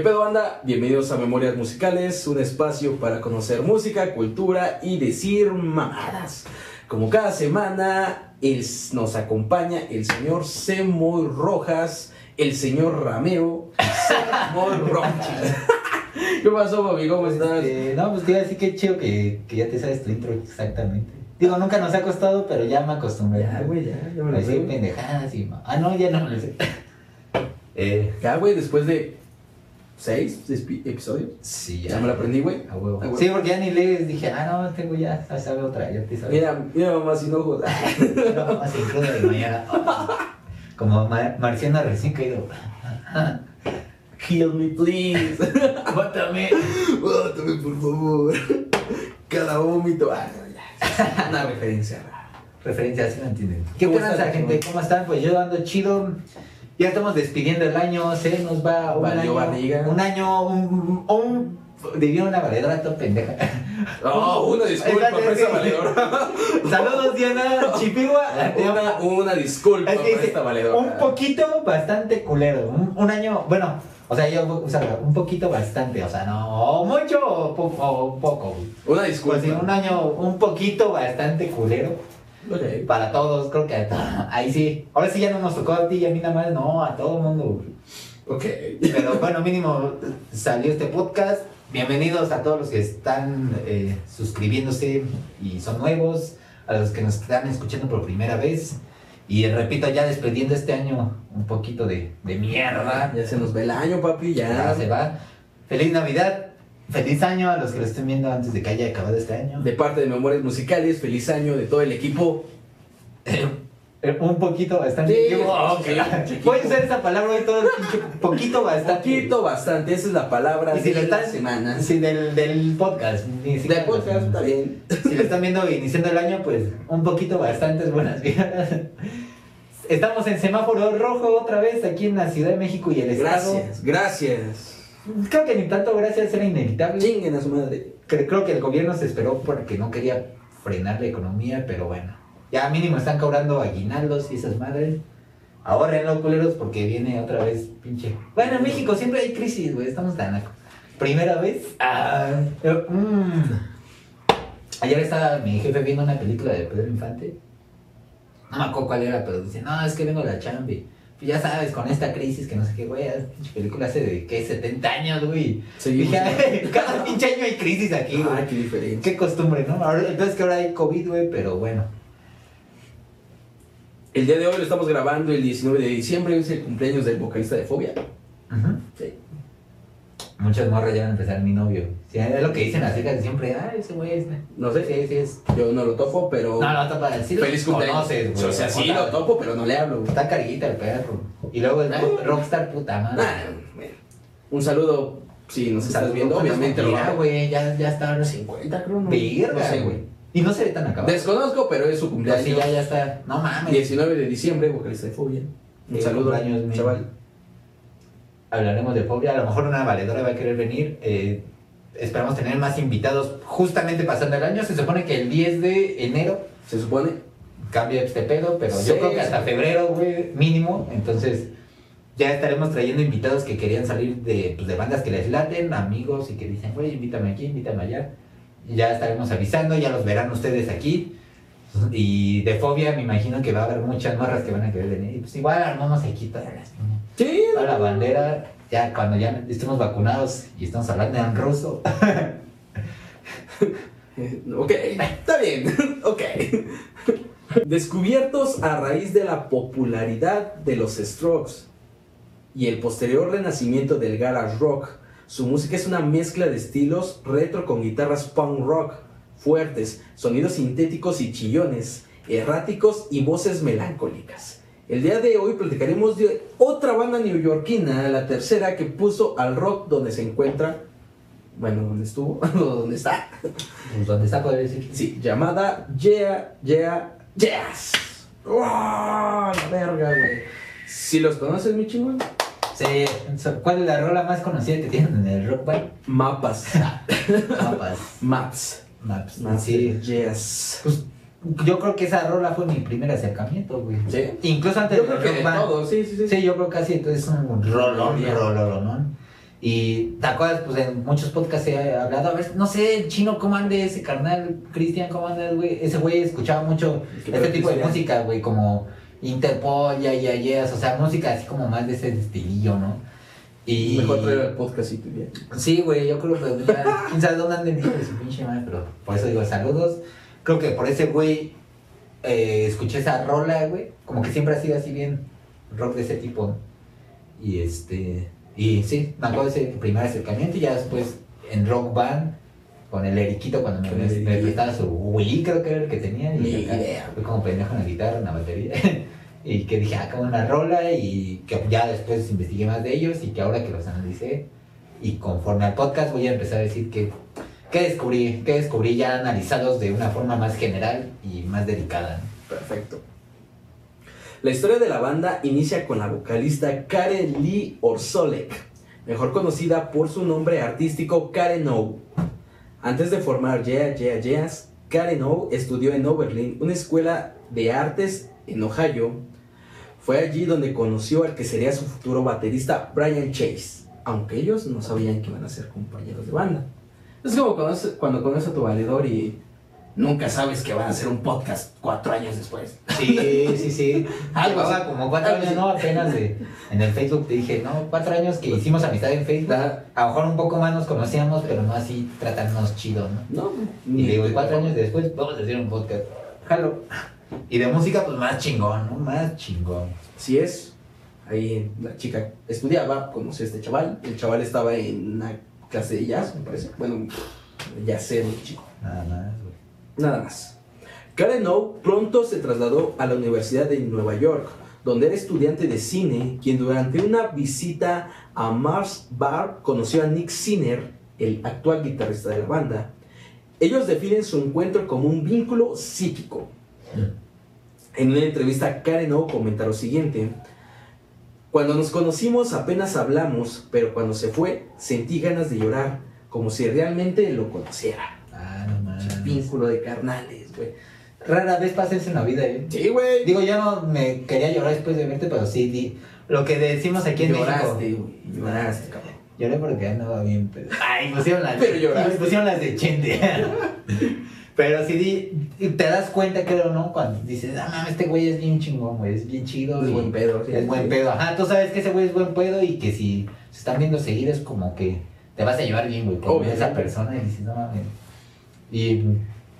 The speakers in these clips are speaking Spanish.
¿Qué pedo banda? Bienvenidos a Memorias Musicales, un espacio para conocer música, cultura y decir mamadas. Como cada semana el- nos acompaña el señor Semoy Rojas, el señor Rameo, Semoy Rojas. ¿Qué pasó, papi? ¿Cómo estás? Este, no, pues te iba a decir que chido que, que ya te sabes tu intro exactamente. Digo, nunca nos ha costado, pero ya me acostumbré. Ya, güey, ya, ya me lo sé. pendejadas y... ma- Ah, no, ya no me lo sé. Eh, Ya, güey, después de seis espi- episodios. sí, Ya me lo aprendí, güey. A huevo. A huevo. Sí, porque ya ni lees, dije, ah, no, tengo ya, ya sabe otra, ya te sabes. Mira, mira, mamá, sin ojos. Pero vamos sin cruda de mañana. Como Mar- Marciano recién caído. Kill me, please. Bótame. Bótame, por favor. Cada vómito. Ah, no, ya. Una referencia. Referencia, así me entienden. ¿Qué ¿Cómo pasa, están, gente? ¿Cómo están? Pues yo ando chido. Ya estamos despidiendo el año, se nos va un año. barriga. Un año, un. un diría una valedora toda pendeja. Oh, una disculpa, sí. valedora. Saludos, Diana Chipigua. Una, una disculpa Es que dice, valedora. un poquito bastante culero. Un, un año, bueno, o sea, yo, o sea, un poquito bastante, o sea, no mucho o, po- o poco. Una Pues disculpa. sí, un año un poquito bastante culero Para todos, creo que a ahí sí. Ahora sí ya no nos tocó a ti y a mí nada más, no, a todo el mundo. Ok. Pero bueno, mínimo salió este podcast. Bienvenidos a todos los que están eh, suscribiéndose y son nuevos, a los que nos están escuchando por primera vez. Y repito, ya despidiendo este año un poquito de, de mierda. Ya se nos ve el año, papi. Ya Ya. se va. Feliz Navidad, feliz año a los que lo estén viendo antes de que haya acabado este año. De parte de Memorias Musicales, feliz año de todo el equipo. Eh, un poquito bastante. Sí, usar esa palabra hoy todo el poquito bastante. Poquito, bastante. Esa es la palabra Y si lo están semana. Sí, del, del podcast. Ni De siquiera- podcast, está bien. Si lo están viendo iniciando el año, pues un poquito bastantes buenas vidas. Estamos en semáforo rojo otra vez aquí en la Ciudad de México y el Estado. Gracias, gracias. Creo que ni tanto gracias era inevitable. Chinguen a su madre. Cre- Creo que el gobierno se esperó porque no quería frenar la economía, pero bueno. Ya mínimo están cobrando aguinaldos y esas madres. Ahorrenlo, culeros, porque viene otra vez pinche. Bueno, en México siempre hay crisis, güey. Estamos tan. Primera vez. Ah, mm. Ayer estaba mi jefe viendo una película de Pedro Infante. No me acuerdo cuál era, pero dice: No, es que vengo de la chambi. Ya sabes, con esta crisis que no sé qué, güey. pinche película hace de, ¿qué? 70 años, güey. Seguimos. Dije, "Ay, cada pinche año hay crisis aquí, güey. Ay, qué diferencia. Qué costumbre, ¿no? Ahora, entonces que ahora hay COVID, güey, pero bueno. El día de hoy lo estamos grabando el 19 de diciembre, es el cumpleaños del vocalista de Fobia. Sí. Muchas morras ya van a empezar mi novio. Sí, es lo que dicen las chicas siempre. Ah, ese güey es. No sé. Sí, sí es. Yo no lo topo, pero. No, no, está para decir. Feliz cumpleaños. Conoces, güey. o sea, sí lo topo, pero no le hablo. güey. Está carguita el perro. Y luego el rockstar puta madre. Bueno. Un saludo, si nos estás viendo, ¿cuántos obviamente lo hago. güey. Ya, ya está ahora 50, creo, ¿no? Verga, No sé, güey. Y no se ve tan acabado. Desconozco, pero es su Pues cumpleaños. sí, ya, ya está. No mames. 19 de diciembre, vocalista de Fobia. Un Sí, saludo, cumpleaños, chaval. Hablaremos de fobia. A lo mejor una valedora va a querer venir. eh, esperamos tener más invitados justamente pasando el año. Se supone que el 10 de enero Se supone. cambia este pedo, pero Sí, yo creo que hasta febrero, güey, mínimo. Entonces ya estaremos trayendo invitados que querían salir de, pues, de bandas que les laten, amigos y que dicen, güey, invítame aquí, invítame allá. Ya estaremos avisando, ya los verán ustedes aquí. Y de fobia me imagino que va a haber muchas morras que van a querer venir. Y pues igual armamos aquí todas las Sí. Toda la bandera, ya cuando ya estemos vacunados y estamos hablando en ruso. Ok, está bien. Ok. Descubiertos a raíz de la popularidad de los Strokes y el posterior renacimiento del garage rock, su música es una mezcla de estilos retro con guitarras punk rock fuertes, sonidos sintéticos y chillones, erráticos y voces melancólicas. El día de hoy platicaremos de otra banda neoyorquina, la tercera que puso al rock donde se encuentra, bueno, donde estuvo, o donde está, Pues donde está poder decir. Sí, llamada Yeah, Yeah, Yes. ¡Wow! La verga, güey. Si los conoces, mi chingón. Sí, ¿cuál es la rola más conocida que tienen en el rock band? Mapas. Mapas. Maps. Maps. Maps. Sí. Yes. Pues yo creo que esa rola fue mi primer acercamiento, güey. ¿Sí? Incluso antes Yo creo que de todo, sí, sí, sí. Sí, yo creo que así, entonces es un rolón, rolón. Y te acuerdas, pues en muchos podcasts he hablado, a ver, no sé, el chino, ¿cómo ande ese carnal? Cristian, ¿cómo anda, güey? Ese güey escuchaba mucho ¿Qué este tipo de música, güey, como Interpol, ya, ya, ya, o sea, música así como más de ese estilillo, ¿no? Y... Mejor traer el podcast y tú bien. Sí, güey, yo creo que quién sabe dónde anden de su pinche madre, pero por eso digo saludos. Creo que por ese güey eh, escuché esa rola, güey. Como que siempre ha sido así bien rock de ese tipo. ¿no? Y este. Y sí, me acuerdo de ese primer acercamiento y ya después en rock band con el Eriquito cuando me, me prestaba su Wii, creo que era el que tenía. Y acá fui como pendejo en la guitarra, en la batería. y que dije, acá una rola y que ya después investigué más de ellos y que ahora que los analicé y conforme al podcast voy a empezar a decir que, que descubrí, que descubrí ya analizados de una forma más general y más delicada. Perfecto. La historia de la banda inicia con la vocalista Karen Lee Orsolek, mejor conocida por su nombre artístico Karen O. Antes de formar Yeah Yeah Yeahs, Karen O estudió en Oberlin, una escuela de artes en Ohio. Fue allí donde conoció al que sería su futuro baterista Brian Chase, aunque ellos no sabían que iban a ser compañeros de banda. Es como cuando, cuando conoces a tu valedor y nunca sabes que van a hacer un podcast cuatro años después. Sí, sí, sí. Algo así. como cuatro años. ¿no? Apenas de, en el Facebook te dije, no, cuatro años que hicimos amistad en Facebook. A lo mejor un poco más nos conocíamos, pero no así tratarnos chido, ¿no? No, Y le digo, cuatro años después vamos a hacer un podcast. Jalo. Y de música, pues más chingón, ¿no? Más chingón. Si es, ahí la chica estudiaba, conoció a este chaval. El chaval estaba en clase de jazz, me parece. Bueno, jazzero, chico. Nada más, güey. Nada más. Karen O pronto se trasladó a la Universidad de Nueva York, donde era estudiante de cine, quien durante una visita a Mars Bar conoció a Nick Sinner, el actual guitarrista de la banda. Ellos definen su encuentro como un vínculo psíquico. En una entrevista, Karen O comenta lo siguiente. Cuando nos conocimos apenas hablamos, pero cuando se fue sentí ganas de llorar, como si realmente lo conociera. Ah, no mames. Vínculo de carnales, güey. Rara vez pasa eso en la vida, ¿eh? Sí, güey. Digo, yo no me quería llorar después de verte, pero sí, di, lo que decimos aquí en lloraste, México. güey. Lloraste, cabrón. Lloré porque andaba bien, pero... Ay, pusieron las Pero lloraste. pusieron las de Chente. pero sí, di, te das cuenta, creo, ¿no? Cuando dices, ah, mames, este güey es bien chingón, güey, es bien chido. Es y buen pedo, sí. Es buen pedo. Ajá, tú sabes que ese güey es buen pedo y que si se están viendo seguir es como que te vas a llevar bien, güey, con esa persona y dices, no mames. Y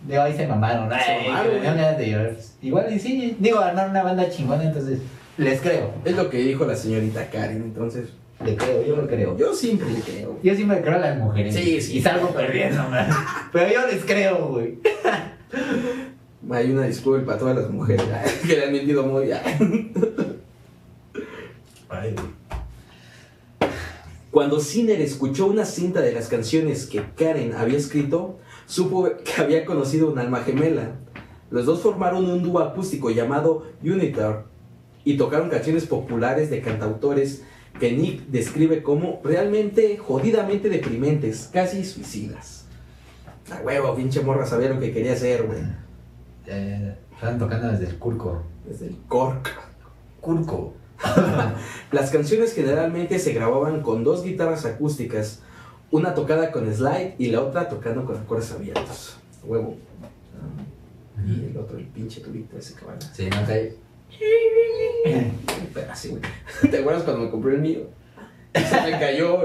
de ahí se mamaron, ay, mamaron, güey. ganas de llorar. Igual y sí, digo, armar una banda chingona, entonces les creo, Es lo que dijo la señorita Karen, entonces. Le creo, yo lo creo. Yo siempre le creo. Yo me creo a las mujeres. Sí, sí. Y salgo perdiendo, man. Pero yo les creo, güey. Hay una disculpa a todas las mujeres que le han mentido muy. Ay, güey. Cuando Sinner escuchó una cinta de las canciones que Karen había escrito, supo que había conocido un alma gemela. Los dos formaron un dúo acústico llamado Unitar y tocaron canciones populares de cantautores que Nick describe como realmente jodidamente deprimentes, casi suicidas. A huevo, pinche morra sabía lo que quería hacer, güey. Eh, estaban tocando desde el Curco. Desde el cork. Curco. Las canciones generalmente se grababan con dos guitarras acústicas, una tocada con slide y la otra tocando con acordes abiertos. Huevo. Y el otro, el pinche tubito ese que va a- Sí, no cae. Pero así, güey. ¿Te acuerdas cuando me compré el mío? Se me cayó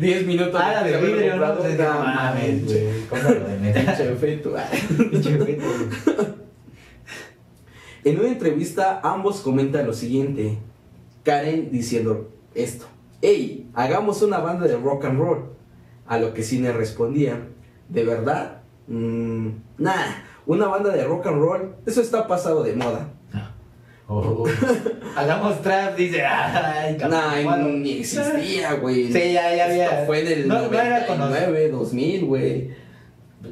10 minutos. Ah, de haberlo vidrio, ¿no? comprado. Sí, No mames, güey. ¿Cómo lo de? Pinche efecto. Pinche efecto. En una entrevista, ambos comentan lo siguiente. Karen diciendo esto. Hey, hagamos una banda de rock and roll. A lo que Cine respondía. ¿De verdad? Mm, nah, una banda de rock and roll. Eso está pasado de moda. Oh. Hagamos trap, dice. Ay. Nah, Bueno, ni existía, güey. Sí, ya, ya había. Esto fue en el No, no era 99, 2000, güey.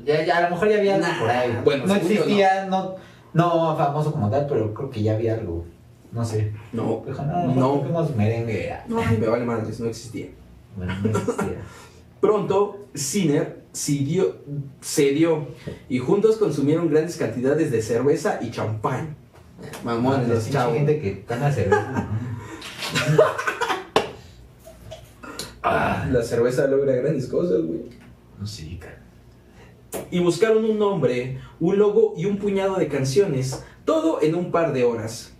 Ya, ya, a lo mejor ya había algo Nah, por ahí. bueno, no existía, no. no famoso como tal, pero creo que ya había algo. No sé. No, no, no. no. Merengue. No, me vale madres, no existía. Bueno, no existía. Pronto, Sinner cedió, cedió y juntos consumieron grandes cantidades de cerveza y champán. Mamones, los chavos. gente que toma cerveza. Ah, La cerveza logra grandes cosas, güey. no sé, cara. Y buscaron un nombre, un logo y un puñado de canciones, todo en un par de horas.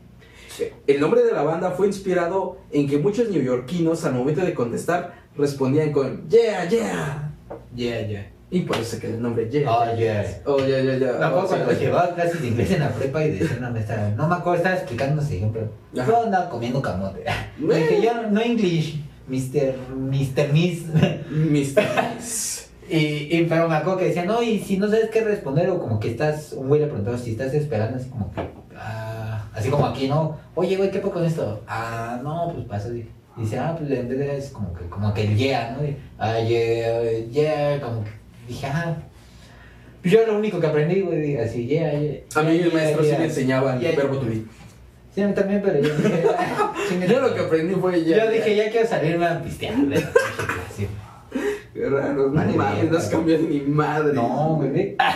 El nombre de la banda fue inspirado en que muchos neoyorquinos al momento de contestar respondían con Yeah, yeah. Yeah, yeah. Y por eso quedó el nombre Yeah. Oh, yeah. Oh, yeah, yeah, yeah. Me acuerdo Oh, cuando sí. llevaba clases de inglés en la prepa y decía una maestra, no me acuerdo, estaba explicando ese ejemplo. Yo andaba comiendo camote. Le dije, yo no English, Mr. Mr. Miss. Mr. Y, y, pero me acuerdo que decía, no, y si no sabes qué responder, o como que estás, un güey le preguntaba si estás esperando, así como que, ah, así como aquí, ¿no? Oye, güey, ¿qué pasa con esto? Ah, no, pues pasa, y dice, ah, pues en vez de es como que, como que el yeah, ¿no? Y, ah, yeah, yeah, como que, dije, ah. Yo lo único que aprendí, güey, así, yeah, yeah. A mí yeah, el maestro sí me enseñaba el verbo to be. Sí, a mí también, pero yo dije, ah, Yo lo que aprendí fue ya. Yo dije, ya quiero salirme a pistear clase. Qué raro, no mames, no has cambiado ni madre. No, güey.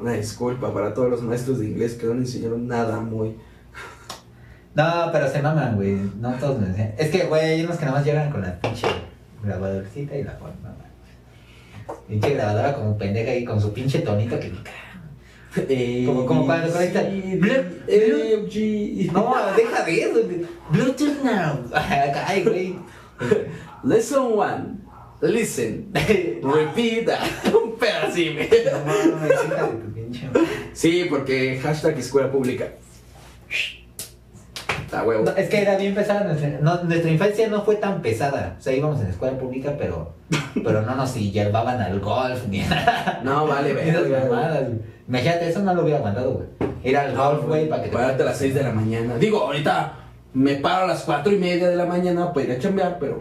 Una disculpa para todos los maestros de inglés que no le enseñaron nada muy. No, pero se maman, güey. No todos me enseñan. Es que, güey, hay unos que nada más llegan con la pinche grabadorcita y la ponen. Pinche grabadora como pendeja ahí con su pinche tonito que. Eh, Como- como cuando Blup, eh. No, deja de eso. Bluetooth now. Ay, güey. Lesson one. Listen. Repeat. Un pedacito. No pinche madre. Sí, porque hashtag escuela pública. Huevo. No, es que era bien pesada nuestra, no, nuestra infancia no fue tan pesada. O sea, íbamos en escuela pública, pero, pero no nos llevaban al golf ni nada. No, vale, verga. Imagínate, eso no lo hubiera aguantado, güey. Ir al golf, güey, para que te Párate a las 6 de la mañana. Digo, ahorita me paro a las 4 y media de la mañana para ir a chambear, pero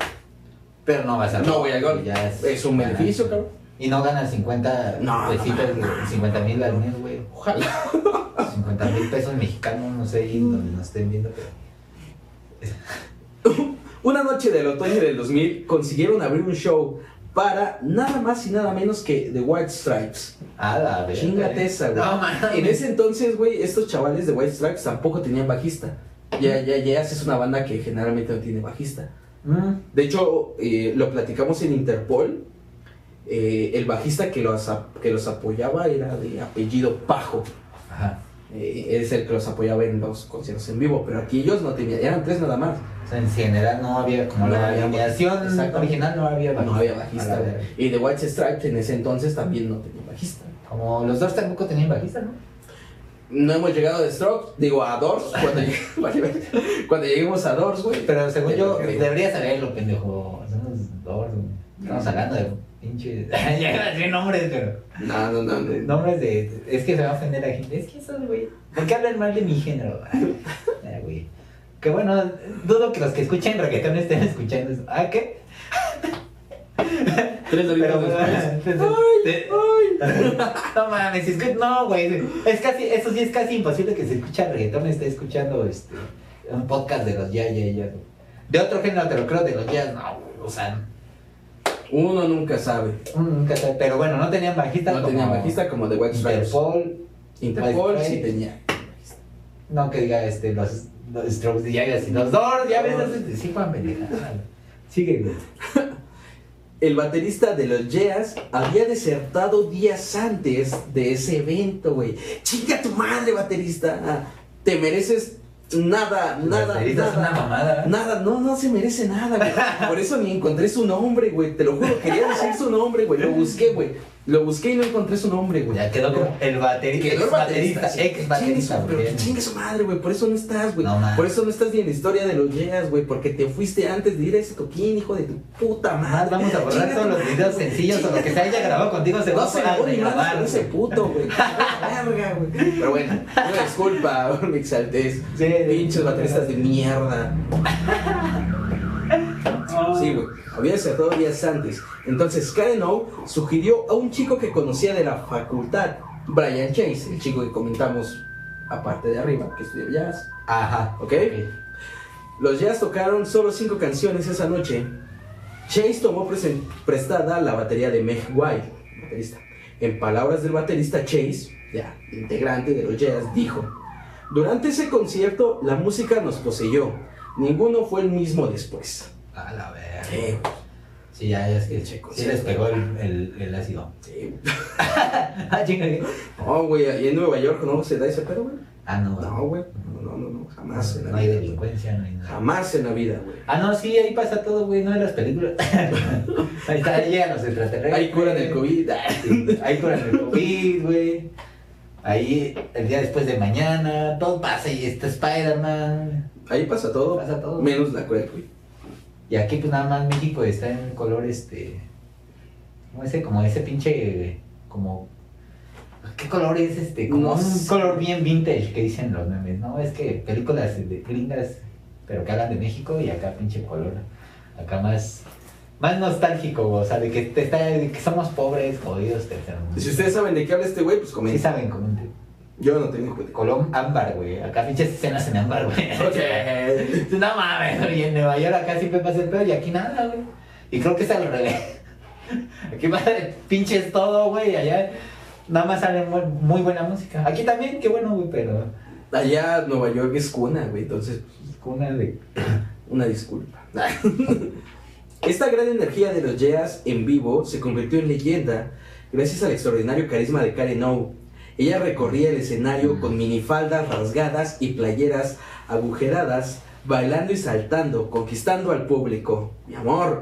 Pero no vas a no voy al golf. Ya Es un beneficio, cabrón. Y no ganas 50 No, pesitos, no, güey, 50 mil al mes, güey. Ojalá. 50 mil pesos mexicanos, no sé, donde nos estén viendo, pero. Una noche del otoño del 2000 consiguieron abrir un show para nada más y nada menos que The White Stripes. Ah, la verga. Chingate esa, güey. No. En ese entonces, güey, estos chavales de White Stripes tampoco tenían bajista. Ya, ya, ya es una banda que generalmente no tiene bajista. Mm. De hecho, eh, lo platicamos en Interpol. Eh, el bajista que los, que los apoyaba era de apellido Pajo. Ajá. Eh, es el que los apoyaba en los conciertos en vivo. Pero aquí ellos no tenían, eran tres nada más. O sea, en general no había, como No la había alineación original no había bajista. No había bajista. Y The White Stripes en ese entonces también no tenía bajista. Como los dos tampoco tenían bajista, ¿no? No hemos llegado de Strokes, digo a Doors. Cuando, lleguemos a Doors, güey. Pero según yo, Ok. deberías saberlo, pendejo. Somos güey. Estamos hablando de pinches. ya iba a decir nombres, pero. No, no, no. no. Nombres de. Es que se va a ofender a la gente. Es que esos, güey. ¿Por qué hablan mal de mi género? Ay, ay, güey. Que bueno, dudo que los que escuchen reggaetón estén escuchando eso. ¿Ah, qué? Tres horitas después. te- No mames, es que no, güey. Es casi, eso sí es casi imposible que se escuche reggaetón esté escuchando este un podcast de los ya, ya, ya. De otro género te lo creo, de los jazz, no, güey, o sea, Uno nunca sabe. uno nunca sabe. Pero bueno, no tenían bajista. No como tenía bajista como The White Stripes. Interpol, Interpol White sí tenía. no que diga este, los, los Strokes, ya, ya, sí, los Doors, ya ves, sí, Juan. Sigue, güey. El baterista de los Jazz había desertado días antes de ese evento, güey. Chinga tu madre, baterista. Te mereces nada, nada, nada. una mamada. Nada, no, no se merece nada, güey. Por eso ni encontré su nombre, güey. Te lo juro, quería decir su nombre, güey. Lo busqué, güey. Lo busqué y no encontré su nombre, güey. Ya quedó como el baterista, Quedó el baterista, ex baterista, pero güey. que chingue su madre, güey. Por eso no estás, güey. No por eso no estás ni en la historia de los Jazz, güey. Porque te fuiste antes de ir a ese toquín, hijo de tu puta madre. vamos a borrar todos los videos sencillos o lo que se haya grabado contigo se va No a se más grabar. con ese puto, güey. Verga, güey. Pero bueno, una disculpa por mi exaltez. Sí, Pinches bateristas de mierda. Sí, güey. Había desertado días antes. Entonces, Karen O sugirió a un chico que conocía de la facultad, Brian Chase, el chico que comentamos aparte de arriba, que estudió jazz. Ajá. ¿Ok? Los Jazz tocaron solo cinco canciones esa noche. Chase tomó prestada la batería de Meg White, baterista. En palabras del baterista Chase, ya integrante de los Jazz, dijo: Durante ese concierto la música nos poseyó. Ninguno fue el mismo después. A la verga. Sí, güey. Sí, ya, ya es que Che, sí les pegó el, el, el ácido. Sí. ah. No, güey, ahí en Nueva York no se da ese pedo, güey. Ah, no. No, güey. No, no, no, jamás en No la hay vida. delincuencia, no hay nada. Jamás en la vida, güey. Ah, no, sí, ahí pasa todo, güey, no en las películas. ahí está, ahí llegan los extraterrestres. Ahí curan el COVID. Sí, Ahí curan el COVID, güey. Ahí, el día después de mañana, todo pasa y está Spider-Man. Ahí pasa todo. Pasa todo. Menos la cruel, güey. Y aquí, pues nada más México está en color, este. Como ese, como ese pinche. Como. ¿Qué color es este? Como No un sé. color bien vintage que dicen los memes, ¿no? Es que películas de gringas, pero que hablan de México y acá pinche color. Acá más. Más nostálgico, o sea, de que, te está, de que somos pobres, jodidos. Y si ustedes saben de qué habla este güey, pues Sí comenten. saben, comenten. Yo no tengo cuenta. Colón ámbar, güey. Acá pinches escenas en ámbar, güey. Ok. no mames, güey. En Nueva York acá siempre pasa el pedo y aquí nada, güey. Y creo que es al revés. Aquí pasa de pinches todo, güey. Allá nada más sale muy, muy buena música. Aquí también, qué bueno, güey, pero. Allá Nueva York es cuna, güey. Entonces, Una de. una disculpa. Esta gran energía de los Yeas en vivo se convirtió en leyenda gracias al extraordinario carisma de Karen O. Ella recorría el escenario con minifaldas rasgadas y playeras agujeradas, bailando y saltando, conquistando al público. Mi amor,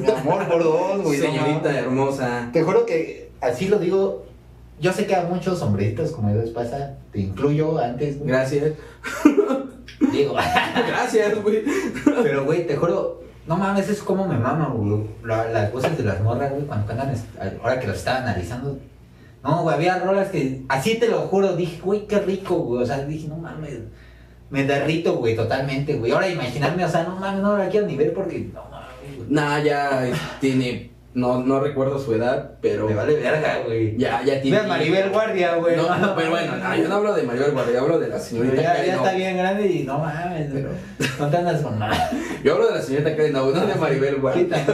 Mi amor por dos, güey. señorita hermosa. Te juro que así lo digo. Yo sé que a muchos hombrecitos como les pasa, te incluyo antes, güey. Gracias. Digo, Gracias, güey. Pero, güey, te juro, no mames, es como me mama, güey. La- las voces de las morras, güey, cuando cantan, ahora que lo estaba analizando. No, güey, había rolas que, así te lo juro, dije, güey, qué rico, güey. O sea, dije, no mames, me derrito, güey, totalmente, güey. Ahora imaginarme, o sea, no mames, no la quiero ni ver porque, no mames, güey. Nah, ya tiene. No, no recuerdo su edad, pero. Me vale verga, güey. Ya, ya tiene. Maribel Guardia, güey. No, no, pero bueno, no, yo no hablo de Maribel Guardia, yo hablo de la señorita ya, Karen ya O. está bien grande y no mames, Pero- no te andas con nada. Yo hablo de la señorita Karen O, no de Maribel Guardia.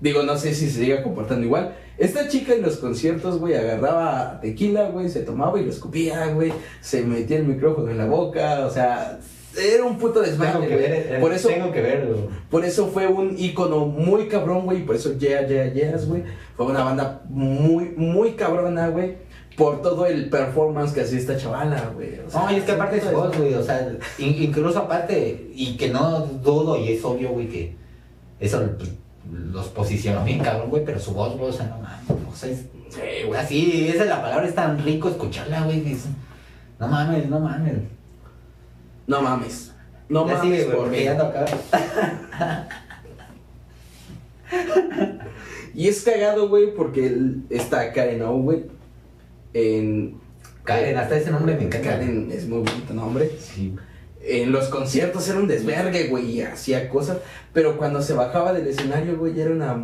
Digo, no sé si se siga comportando igual. Esta chica en los conciertos, güey, agarraba tequila, güey, se tomaba y lo escupía, güey, se metía el micrófono en la boca, o sea, era un puto Tengo desmadre, que güey. ver, eh, Por eso, tengo que verlo. por eso fue un ícono muy cabrón, güey, y por eso Yeah, Yeah, Yeahs, güey, fue una banda muy, muy cabrona, güey, por todo el performance que hacía esta chavala, güey. o sea, No, y es que aparte todo voz, güey, o sea, in- incluso aparte, y que no dudo, y es obvio, güey, que eso pues, los posicionó bien cabrón, güey, pero su voz, güey, o sea, no mames, o sea, es, Sí, güey. así, esa es la palabra, es tan rico escucharla, güey, que es- no mames, no mames. No mames. No mames sigue, güey, por porque mí. ya toca. Y es cagado, güey, porque el- está Karen O, güey. En. Karen, hasta ese nombre me encanta. Karen es muy bonito nombre. Sí. En los conciertos era un desvergue, güey, y hacía cosas. Pero cuando se bajaba del escenario, güey, era una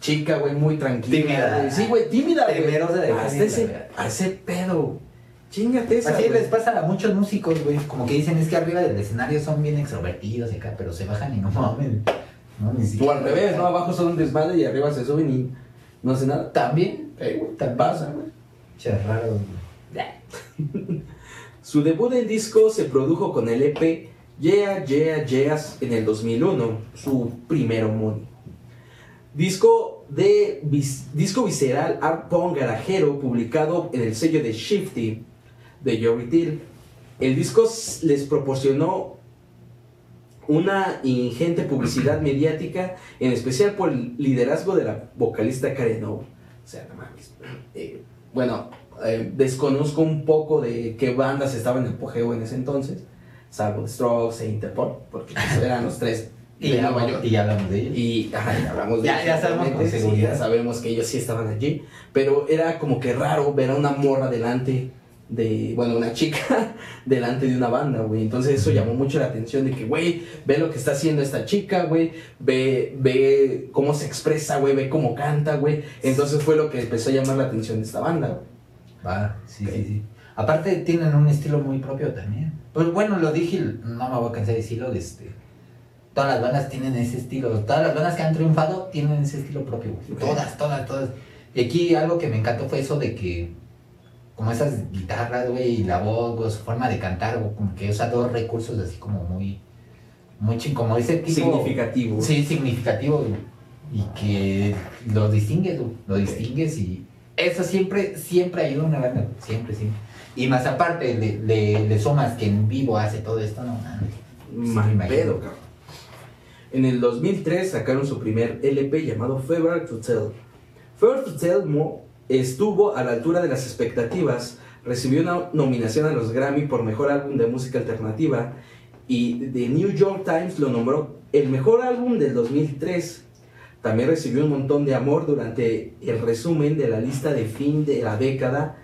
chica, güey, muy tranquila. Tímida. güey. Sí, güey, tímida, güey. Temerosa de Hasta ese, güey. a ese pedo. Chingate esa, Así güey. les pasa a muchos músicos, güey, como que dicen, es que arriba del escenario son bien extrovertidos y acá, pero se bajan y no mames. No, O al revés, ¿no? Abajo son un desmadre y arriba se suben y no hace nada. También. Eh, güey, te También. pasa, güey. Che, raro, güey. Su debut en disco se produjo con el EP Yeah Yeah Yeahs en el 2001, su primer homónimo. Disco de disco visceral art punk garajero publicado en el sello de Shifty de Joey Till. El disco les proporcionó una ingente publicidad mediática, en especial por el liderazgo de la vocalista Karen O. O sea, no mames. Eh, bueno, eh, desconozco un poco de qué bandas estaban en apogeo en ese entonces, salvo The Strokes e Interpol, porque pues, eran los tres Y de Nueva York. y ya hablamos de ellos. Y ajá, ya hablamos de Ya- eso, ya sabemos con seguridad. ya sabemos que ellos sí estaban allí. Pero era como que raro ver a una morra delante de, bueno, una chica delante de una banda, güey. Entonces eso llamó mucho la atención de que, güey, ve lo que está haciendo esta chica, güey. Ve, ve cómo se expresa, güey, ve cómo canta, güey. Entonces fue lo que empezó a llamar la atención de esta banda, güey. Va, sí, sí, sí. Aparte tienen un estilo muy propio también. Pues bueno, lo dije, no me voy a cansar de decirlo, este, todas las bandas tienen ese estilo, todas las bandas que han triunfado tienen ese estilo propio, todas, todas, todas. Y aquí algo que me encantó fue eso de que, como esas guitarras, güey, y la voz, su forma de cantar, como que usa dos recursos así como muy, muy ching- como ese tipo. Significativo. Sí, significativo. Y que lo distingues. Lo distingues y eso siempre, siempre ayuda una banda. Siempre, siempre. Y más aparte, le sumas que en vivo hace todo esto, no pedo, cabrón. En el 2003 sacaron su primer LP llamado Fever to Tell. Fever to Tell mo- estuvo a la altura de las expectativas, recibió una nominación a los Grammy por Mejor Álbum de Música Alternativa y The New York Times lo nombró el mejor álbum del 2003. También recibió un montón de amor durante el resumen de la lista de fin de la década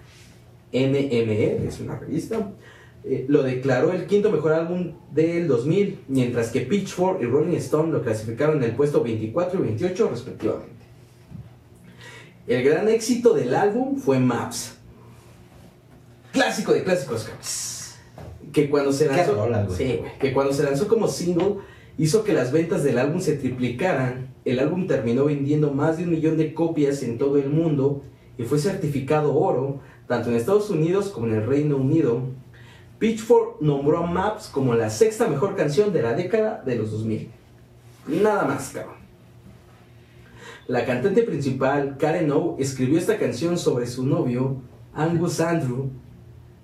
NME, es una revista, eh, lo declaró el quinto mejor álbum del 2000, mientras que Pitchfork y Rolling Stone lo clasificaron en el puesto 24 y 28 respectivamente. El gran éxito del álbum fue Maps. Clásico de clásicos, que cuando se lanzó, rola. Sí, que cuando se lanzó como single hizo que las ventas del álbum se triplicaran. El álbum terminó vendiendo más de un millón de copias en todo el mundo y fue certificado oro tanto en Estados Unidos como en el Reino Unido. Pitchfork nombró a Maps como la sexta mejor canción de la década de los 2000. Nada más, cabrón. La cantante principal, Karen O, escribió esta canción sobre su novio, Angus Andrew,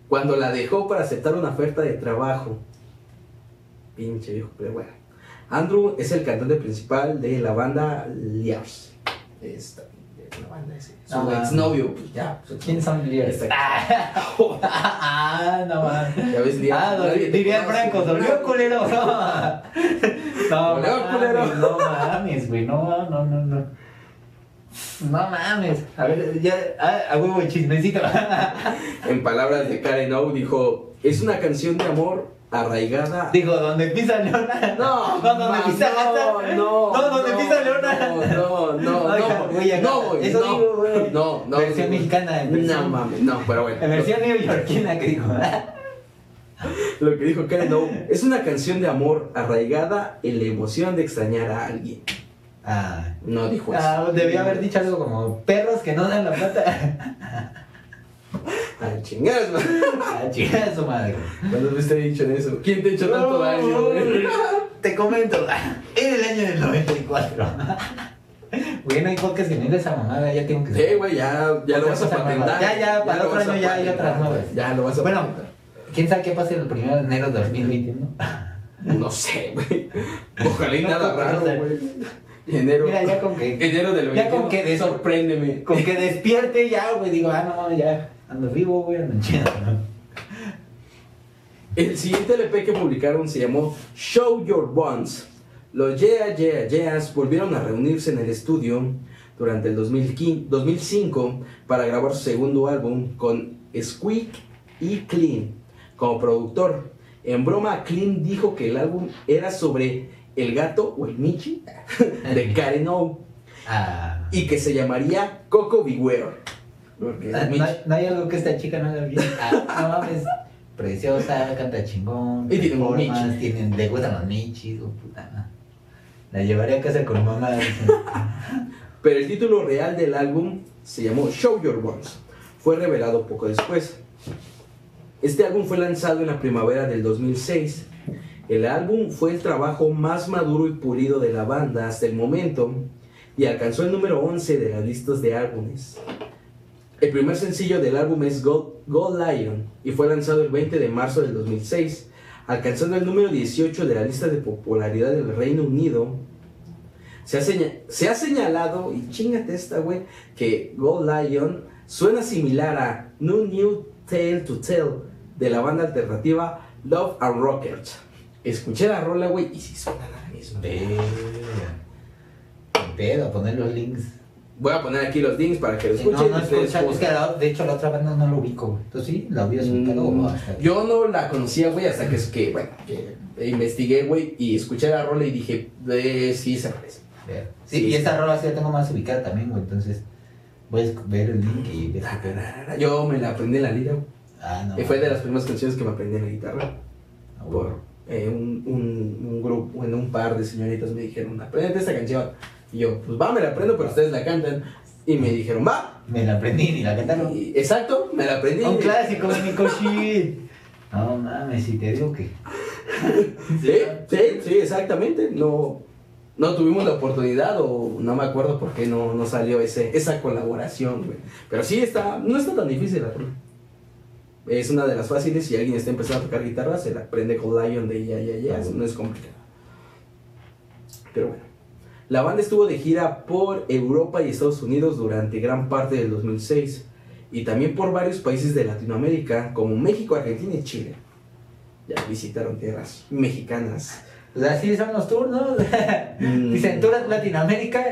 cuando la dejó para aceptar una oferta de trabajo. Pinche viejo, pero bueno. Andrew es el cantante principal de la banda Liars. Esta, la banda ese. Su Ah. exnovio, pues ya. pues, ¿Quién son? Está- Ah, no mames. Ya ves, Liars. Ah, nadie doli- te diría. Franco, dolió culero. No, no Dolió, mames, culero. no mames, güey, no, no, no, no. No mames. A ver, ya, ah, a huevo chismecito. En palabras de Karen O, dijo: Es una canción de amor arraigada. Digo, donde pisa Leona. No, no, donde pisa no, no, no, donde no, pisa Leona. No, no, no, no, güey, no, güey, Eso no, digo, güey. No, no. Versión mexicana, No mames, no, pero bueno. En versión neoyorquina que dijo. Lo, lo que dijo Karen O es una canción de amor arraigada en la emoción de extrañar a alguien. Ah. No dijo eso. Ah, debía haber dicho algo como perros que no dan la plata. Al chingadas, man. Ah, chingada su madre. ¿Cuándo viste dicho en eso? ¿Quién te ha hecho tanto daño? Te comento, era el año del 94. Güey, no hay podcast que diga esa mamada, ya tengo que Sí, güey, ya, ya lo vas a patentar. Ya, ya, para otro a año ya hay otras nuevas. Ya lo vas a Bueno, patentar. ¿Quién sabe qué pasa el 1 de enero de 2021? No sé, güey. Ojalá y No nada raro, güey. Enero. Mira, ya con que, Enero del Ya con 21, que de- sorpréndeme. con que despierte ya, güey, digo, ah, no, ya, ando vivo, güey, ando chido. El siguiente LP que publicaron se llamó Show Your Bonds. Los Yeah Yeah Yeahs volvieron a reunirse en el estudio durante el 2015 2005 para grabar su segundo álbum con Squeak y Clean como productor. En broma, Clean dijo que el álbum era sobre el gato o el Michi de Karen O Ah. y que se llamaría Coco Beware. No, hay- no hay algo que esta chica no haga bien. Ah, no mames. Preciosa, canta chingón. Y tiene formas, tienen- le gustan los michis, oh, puta. no. La llevaré a casa con mamá. Pero el título real del álbum se llamó Show Your Ones. Fue revelado poco después. Este álbum fue lanzado en la primavera del 2006. El álbum fue el trabajo más maduro y pulido de la banda hasta el momento y alcanzó el número 11 de las listas de álbumes. El primer sencillo del álbum es Gold, Gold Lion y fue lanzado el 20 de marzo del 2006, alcanzando el número 18 de la lista de popularidad del Reino Unido se ha, seña- se ha señalado, y chingate esta, güey, que Gold Lion suena similar a No New Tale to Tell de la banda alternativa Love and Rockets. Escuché la rola, güey, y sí suena la misma. Pedo, poner los links. Voy a poner aquí los links para que lo Sí, no, escuchen. no ustedes escucha, es que la- de hecho la otra banda no lo ubico, güey. ¿Tú sí? ¿La habías ubicado o hasta- Yo no la conocía, güey, hasta que, es que bueno, que investigué, güey, y escuché la rola y dije, eh, sí, se parece. Sí, Sí, y esta rola sí la tengo más ubicada también, güey. Entonces voy a esc- ver el link y ver qué pedo. Yo me la aprendí en la lira, güey. Ah, no. Y fue de las primeras canciones que me aprendí en la guitarra. Ah, por eh, un, un, un grupo, bueno, un par de señoritas me dijeron, aprende esta canción. Y yo, pues va, me la aprendo, pero ustedes la cantan. Y me dijeron, va. Me la aprendí ni la cantaron. Y- exacto, me la aprendí. Un clásico de shit. No mames, si te digo que. Sí, sí, sí, exactamente. No, no tuvimos la oportunidad o no me acuerdo por qué no, no salió ese, esa colaboración, güey. Pero sí está, no está tan difícil la. Es una de las fáciles. Si alguien está empezando a tocar guitarra, se la aprende con Lion de ya, ya, ya. No es complicado. Pero bueno. La banda estuvo de gira por Europa y Estados Unidos durante gran parte del 2006 y también por varios países de Latinoamérica como México, Argentina y Chile. Ya visitaron tierras mexicanas. Sea, así son los tours, ¿no? Mm. Dicen tour Latinoamérica,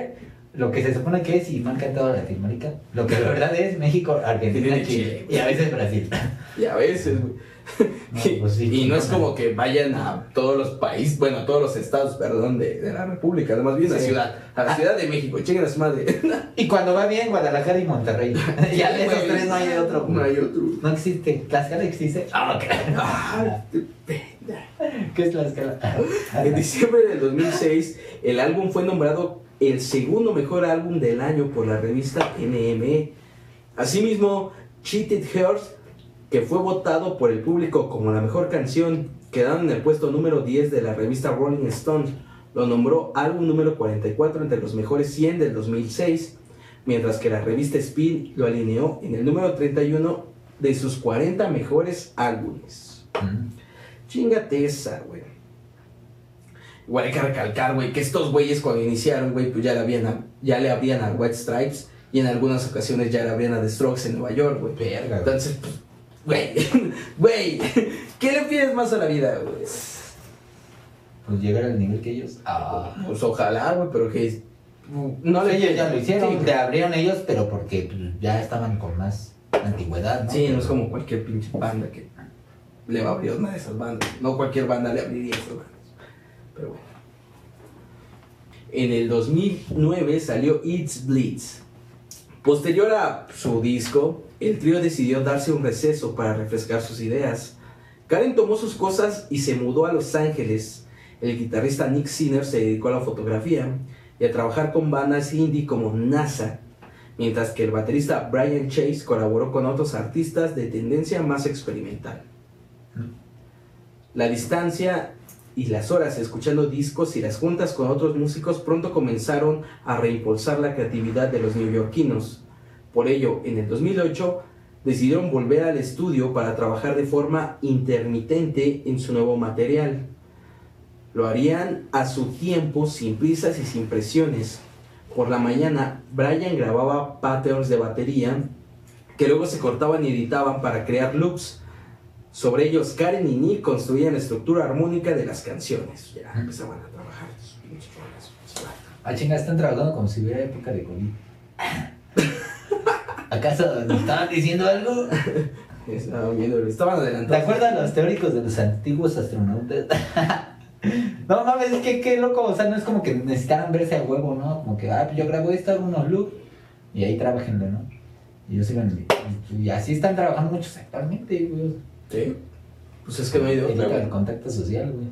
lo que se supone que es y marca toda Latinoamérica. Lo que la verdad es México, Argentina, Chile. Y a veces Brasil. Y a veces, güey. No, pues sí, y no no, es como que vayan a todos los países, bueno, a todos los estados, perdón, de, de la República, además bien a la ciudad, a la Ciudad de México, chequen a su madre. Y cuando va bien, Guadalajara y Monterrey. ya de esos tres no hay otro. No hay otro. No existe. ¿Tlaxcala existe? Ah, ok. Ah, qué pena. ¿Qué es Tlaxcala? En diciembre del 2006, el álbum fue nombrado el segundo mejor álbum del año por la revista NME. Asimismo, Cheated Hearts, que fue votado por el público como la mejor canción, quedando en el puesto número 10 de la revista Rolling Stone, lo nombró álbum número 44 entre los mejores 100 del 2006, mientras que la revista Spin lo alineó en el número 31 de sus 40 mejores álbumes. Mm. Chingate esa, güey. Igual hay que recalcar, güey, que estos güeyes cuando iniciaron, güey, pues ya le, habían a- ya le abrían a White Stripes y en algunas ocasiones ya le abrían a The Strokes en Nueva York, güey. Verga, güey. Entonces, pues, güey, güey, ¿qué le pides más a la vida, güey? Pues llegar al nivel que ellos. Ah. Pues ojalá, güey, pero que no le ellos ya lo hicieron. Sí, Te abrieron ellos, pero porque pues, ya estaban con más antigüedad, ¿no? Sí, no es como cualquier pinche banda que le va a abrir una de esas bandas. No cualquier banda le abriría esas bandas. Pero bueno. En el 2009 salió It's Bleeds. Posterior a su disco, el trío decidió darse un receso para refrescar sus ideas. Karen tomó sus cosas y se mudó a Los Ángeles. El guitarrista Nick Sinner se dedicó a la fotografía y a trabajar con bandas indie como NASA, mientras que el baterista Brian Chase colaboró con otros artistas de tendencia más experimental. La distancia y las horas escuchando discos y las juntas con otros músicos pronto comenzaron a reimpulsar la creatividad de los neoyorquinos. Por ello, en el 2008 decidieron volver al estudio para trabajar de forma intermitente en su nuevo material. Lo harían a su tiempo, sin prisas y sin presiones. Por la mañana, Brian grababa patterns de batería que luego se cortaban y editaban para crear loops. Sobre ellos, Karen y Nick construían la estructura armónica de las canciones. Ya empezaban a trabajar. Ah, chinga, están trabajando como si hubiera época de COVID. ¿Acaso nos estaban diciendo algo? Estaban viendo, estaban ¿Te adelantados. acuerdas los teóricos de los antiguos astronautas? no mames, es que qué loco, o sea, no es como que necesitaran verse a huevo, ¿no? Como que, ah, yo grabo esto, hago unos loops y ahí trabajenlo, ¿no? Y yo sigan, y así están trabajando muchos actualmente, güey. Sí. Pues es que no hay de otra. El contacto social, güey.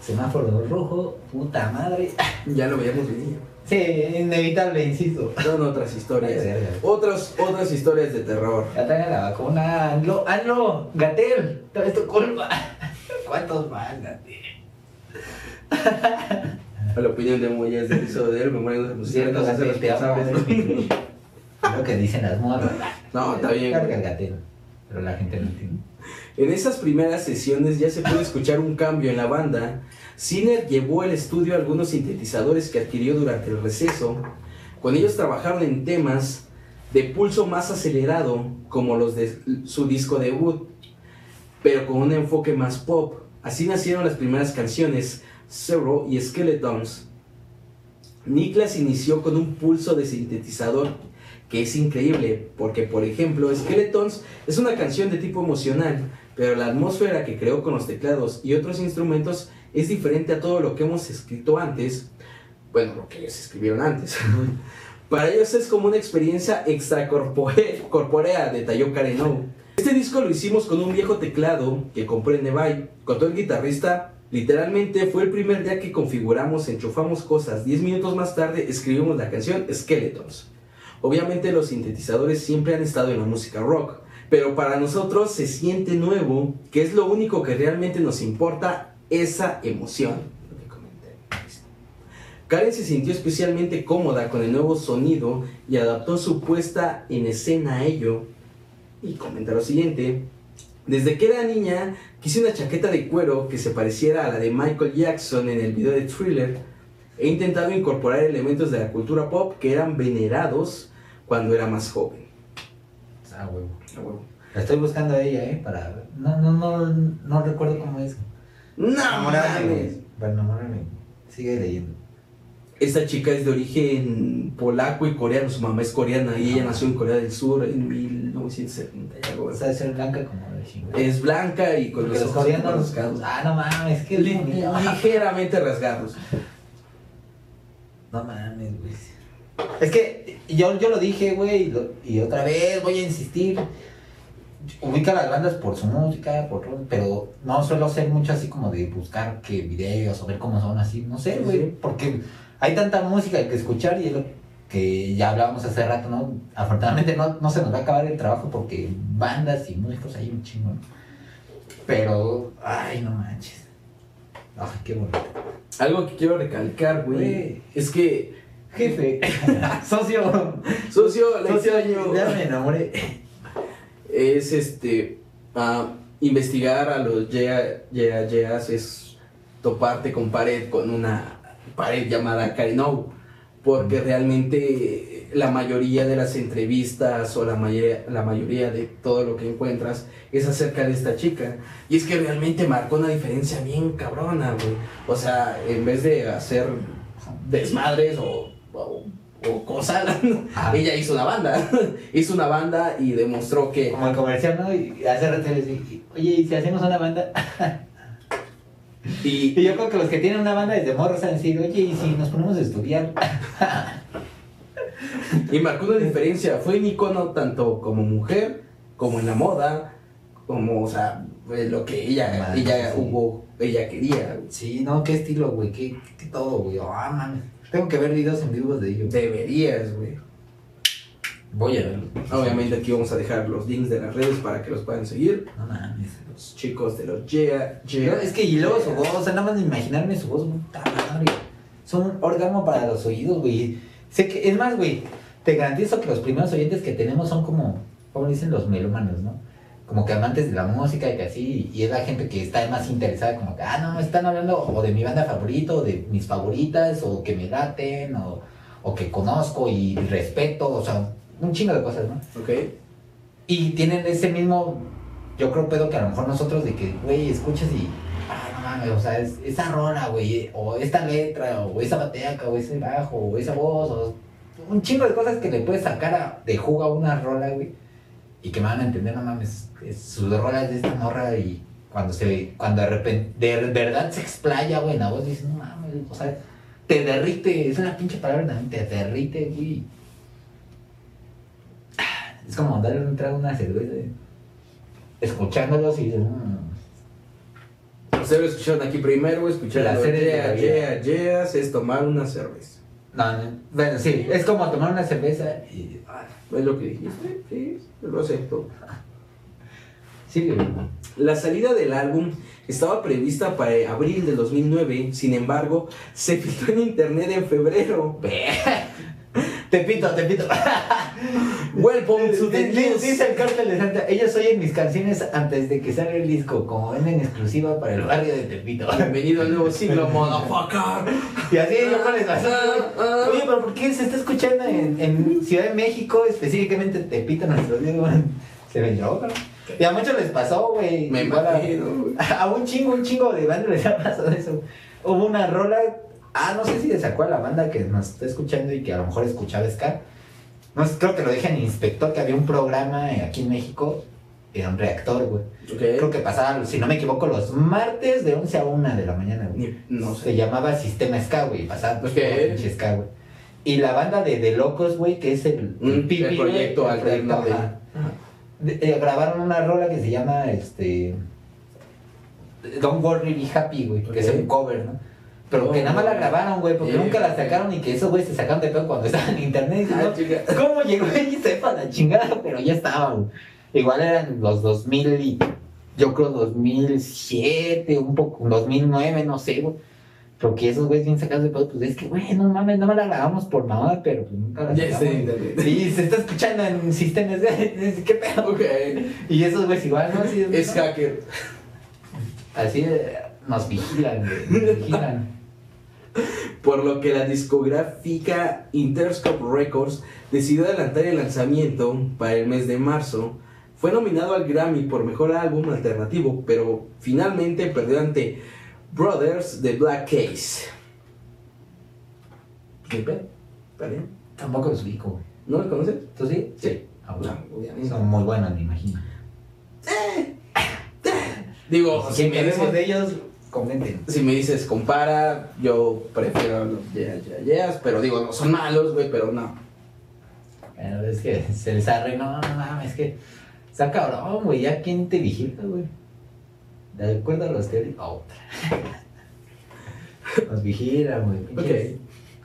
Semáforo rojo, puta madre. Ya lo veíamos venir. Sí, inevitable, insisto. Son otras historias. Otras, otras historias de terror. Ya traigan la vacuna, ANLO, ANLO, Gatel, todo esto culpa. ¿Cuántos más, Gatel? A la opinión de Moyes del episodio de él, memoria de los Cierto, Gatel, te amo. Es lo que dicen las morras. No, está bien, Carga el Gatel, pero la gente no entiende. En esas primeras sesiones ya se puede escuchar un cambio en la banda. Sinner llevó al estudio algunos sintetizadores que adquirió durante el receso. Con ellos trabajaron en temas de pulso más acelerado, como los de su disco debut, pero con un enfoque más pop. Así nacieron las primeras canciones, Zero y Skeletons. Niklas inició con un pulso de sintetizador que es increíble, porque por ejemplo, Skeletons es una canción de tipo emocional, pero la atmósfera que creó con los teclados y otros instrumentos es diferente a todo lo que hemos escrito antes, bueno, lo que ellos escribieron antes. Para ellos es como una experiencia extracorpórea, detalló Karen O. Este disco lo hicimos con un viejo teclado que compré en Nevai. Contó el guitarrista, literalmente fue el primer día que configuramos, enchufamos cosas. Diez minutos más tarde escribimos la canción Skeletons. Obviamente los sintetizadores siempre han estado en la música rock, pero para nosotros se siente nuevo, que es lo único que realmente nos importa esa emoción. Karen se sintió especialmente cómoda con el nuevo sonido y adaptó su puesta en escena a ello. Y comenta lo siguiente. Desde que era niña, quise una chaqueta de cuero que se pareciera a la de Michael Jackson en el video de Thriller. He intentado incorporar elementos de la cultura pop que eran venerados cuando era más joven. Ah, huevo. La estoy buscando a ella, ¿eh? Para... No, no, no, no recuerdo cómo es. No Enamorarme. Para enamorarme. Sigue leyendo. Esta chica es de origen polaco y coreano. Su mamá es coreana y ella nació en Corea del Sur en 1970 y algo. O sea, de ser blanca como la chingada. Es blanca y con los los ojos coreanos. rasgados. Ah, no mames, que Li- ligeramente rasgados. No mames, güey. Es que yo, yo lo dije, güey, y otra vez voy a insistir. Ubica las bandas por su música, por pero no suelo ser mucho así como de buscar que videos o ver cómo son así, no sé, güey, sí. porque hay tanta música que escuchar y es lo que ya hablábamos hace rato, ¿no? Afortunadamente no, no se nos va a acabar el trabajo porque bandas y músicos hay un chingo, ¿no? Pero, ay, no manches. Ay, qué bonito. Algo que quiero recalcar, güey, es que, Jefe, socio, socio, socio, extraño. ya me enamoré. Es este ah, investigar a los yeah, yeah, yeahs es toparte con pared con una pared llamada Karinou porque realmente la mayoría de las entrevistas o la mayoría, la mayoría de todo lo que encuentras es acerca de esta chica. Y es que realmente marcó una diferencia bien cabrona güey. O sea en vez de hacer desmadres o, o, o Ah. ella hizo una banda hizo una banda y demostró que Como el comercial, ¿no? Y hace rato les dije, oye, ¿y si hacemos una banda? y, Y yo creo que los que tienen una banda desde morros van a decir, oye, ¿y si nos ponemos a estudiar? y marcó una diferencia fue un icono tanto como mujer como en la moda como o sea lo que ella Madre, ella sí. hubo ella quería Sí, no, qué estilo, güey, qué, qué todo, güey. Ah, mames. Tengo que ver videos en vivos de ellos. deberías güey Voy a verlo. obviamente aquí vamos a dejar los links de las redes para que los puedan seguir No mames. los chicos de los yeah, yeah Es que y luego su voz, o sea, nada más de imaginarme su voz, puta madre. Son un órgano para los oídos, güey. Sé que, es más, güey, te garantizo que los primeros oyentes que tenemos son como, como dicen los melómanos, ¿no? Como que amantes de la música y que así, y es la gente que está más interesada, como que, ah, no, están hablando o de mi banda favorita, o de mis favoritas, o que me laten, o, o que conozco y respeto, o sea, un chingo de cosas, ¿no? ok Y tienen ese mismo, yo creo, pedo que a lo mejor nosotros de que, güey, escuchas y, ah, no mames, o sea, es- esa rola, güey, o esta letra, o esa bateaca, o ese bajo, o esa voz, o un chingo de cosas que le puedes sacar a- de jugo a una rola, güey, y que me van a entender, no mames, es- sus rolas de esta morra y cuando se, cuando de repente, de verdad se explaya, güey, en la voz, dices, no mames, o sea, te derrite, es una pinche palabra también, te derrite, güey. Es como darle un trago a una cerveza. eh. Escuchándolos y dices, "Mm". ustedes lo escucharon aquí primero escucharon La serie de yeah, yeah, yeahs, es tomar una cerveza No, no, bueno, sí, es como tomar una cerveza y. ah, es lo que dijiste sí lo acepto La salida del álbum estaba prevista para abril del 2009, sin embargo, se filtró en internet en febrero. Te pito, te pito. Welcome to the Dice news. dice el cártel de Santa, ellos oyen mis canciones antes de que salga el disco, como ven en exclusiva para el barrio de Tepito. Bienvenido al nuevo siglo, motherfucker. Y así yo con les. Oye, pero ¿por qué se está escuchando en, en Ciudad de México, específicamente Tepito, nuestro Dios, güey? Se ven ¿no? Y a muchos les pasó, güey. Me a- imagino, güey. A un chingo, un chingo de bandas les ha pasado eso. Hubo una rola, ah, no sé si le sacó a la banda que nos está escuchando y que a lo mejor escuchaba Ska. No sé, creo que lo dije en Inspector, que había un programa aquí en México, era un reactor, güey. Creo que pasaba, si no me equivoco, los martes de 11 a 1 de la mañana, güey. No Se sé. llamaba Sistema Ska, güey. Pasaba Ok. puro pinche Ska, güey. Y la banda de The Locos, güey, que es el, Mm, el Pipi, proyecto el alterno proyecto, de- ajá. Eh, grabaron una rola que se llama este Don't Worry Be Happy, güey, que es un cover, ¿no? Pero que nada más la güey. grabaron, güey, porque Eh. nunca la sacaron y que esos güeyes se sacaron de pedo cuando estaban en internet. Y Ah, "No. ¿Cómo llegó ahí? Sepa la chingada, pero ya estaba, güey. Igual eran los 2000 y yo creo 2007, un poco, 2009, no sé, güey. Pero que esos güeyes bien sacados de pedo, pues es que, güey, no mames, no me la grabamos por mamá, pero pues nunca la sé, Sí, se está escuchando en sistemas de... ¿Qué pedo? Ok. Y esos güeyes igual, ¿no? Así, Es ¿no? hacker. Así nos vigilan, güey, nos vigilan. Por lo que la discográfica Interscope Records decidió adelantar el lanzamiento para el mes de marzo. Fue nominado al Grammy por mejor álbum alternativo, pero finalmente perdió ante Brothers de Black Case. ¿Qué pedo? ¿Está bien? Tampoco los ubico, güey. ¿No lo conoces? ¿Tú sí? Sí. Ah, bueno. No, obviamente. Son muy buenos, me imagino. Digo, si Si me, dices, de ellos, comenten. si me dices compara, yo prefiero los Yeah, Yeah, Yeahs, pero digo, no son malos, güey, pero no. Bueno, es que se les arruinó, no mames, es que está cabrón, güey, ya quién te vigila, güey. De acuerdo a los teóricos, otra. Nos vigilan, güey. pinches-